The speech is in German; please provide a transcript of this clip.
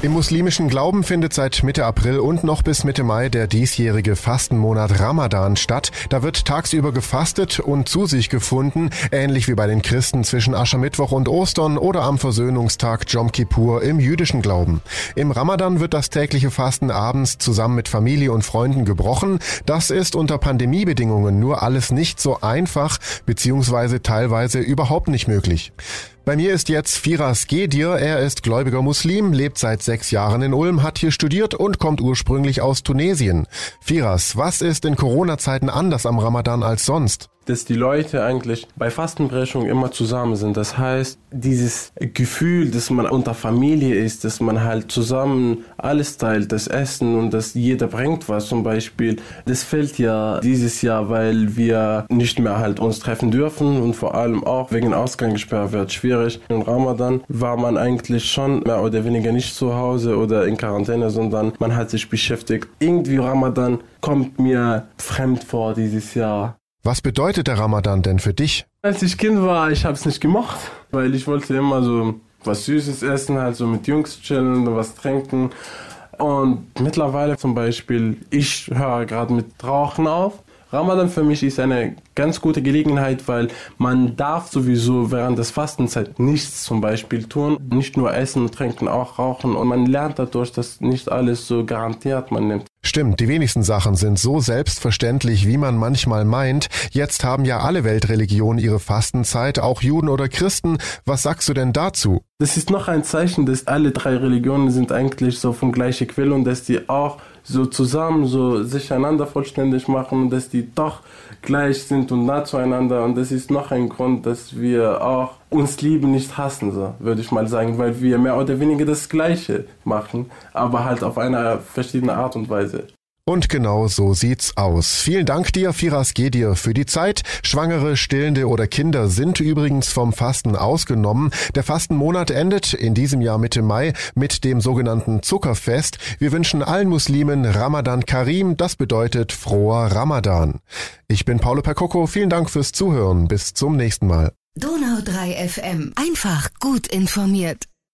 Im muslimischen Glauben findet seit Mitte April und noch bis Mitte Mai der diesjährige Fastenmonat Ramadan statt. Da wird tagsüber gefastet und zu sich gefunden, ähnlich wie bei den Christen zwischen Aschermittwoch und Ostern oder am Versöhnungstag Jom Kippur im jüdischen Glauben. Im Ramadan wird das tägliche Fasten abends zusammen mit Familie und Freunden gebrochen. Das ist unter Pandemiebedingungen nur alles nicht so einfach beziehungsweise teilweise überhaupt nicht möglich. Bei mir ist jetzt Firas Gedir. Er ist gläubiger Muslim, lebt seit sechs Jahren in Ulm, hat hier studiert und kommt ursprünglich aus Tunesien. Firas, was ist in Corona-Zeiten anders am Ramadan als sonst? Dass die Leute eigentlich bei Fastenbrechung immer zusammen sind. Das heißt, dieses Gefühl, dass man unter Familie ist, dass man halt zusammen alles teilt, das Essen und dass jeder bringt was zum Beispiel, das fällt ja dieses Jahr, weil wir nicht mehr halt uns treffen dürfen und vor allem auch wegen Ausgangssperre wird schwierig. In Ramadan war man eigentlich schon mehr oder weniger nicht zu Hause oder in Quarantäne, sondern man hat sich beschäftigt. Irgendwie Ramadan kommt mir fremd vor dieses Jahr. Was bedeutet der Ramadan denn für dich? Als ich Kind war, ich habe es nicht gemocht, weil ich wollte immer so was Süßes essen, halt so mit Jungs chillen und was trinken. Und mittlerweile zum Beispiel, ich höre gerade mit Rauchen auf. Ramadan für mich ist eine ganz gute Gelegenheit, weil man darf sowieso während des Fastenzeit nichts zum Beispiel tun. Nicht nur essen, trinken, auch rauchen. Und man lernt dadurch, dass nicht alles so garantiert man nimmt. Stimmt, die wenigsten Sachen sind so selbstverständlich, wie man manchmal meint. Jetzt haben ja alle Weltreligionen ihre Fastenzeit, auch Juden oder Christen. Was sagst du denn dazu? Das ist noch ein Zeichen, dass alle drei Religionen sind eigentlich so von gleicher Quelle und dass die auch so zusammen so sich einander vollständig machen und dass die doch gleich sind und nah zueinander und das ist noch ein Grund, dass wir auch uns lieben, nicht hassen, so würde ich mal sagen, weil wir mehr oder weniger das Gleiche machen, aber halt auf eine verschiedene Art und Weise. Und genau so sieht's aus. Vielen Dank dir, Firas Gedir, für die Zeit. Schwangere, Stillende oder Kinder sind übrigens vom Fasten ausgenommen. Der Fastenmonat endet in diesem Jahr Mitte Mai mit dem sogenannten Zuckerfest. Wir wünschen allen Muslimen Ramadan Karim. Das bedeutet froher Ramadan. Ich bin Paulo Percocco. Vielen Dank fürs Zuhören. Bis zum nächsten Mal. Donau 3 FM. Einfach gut informiert.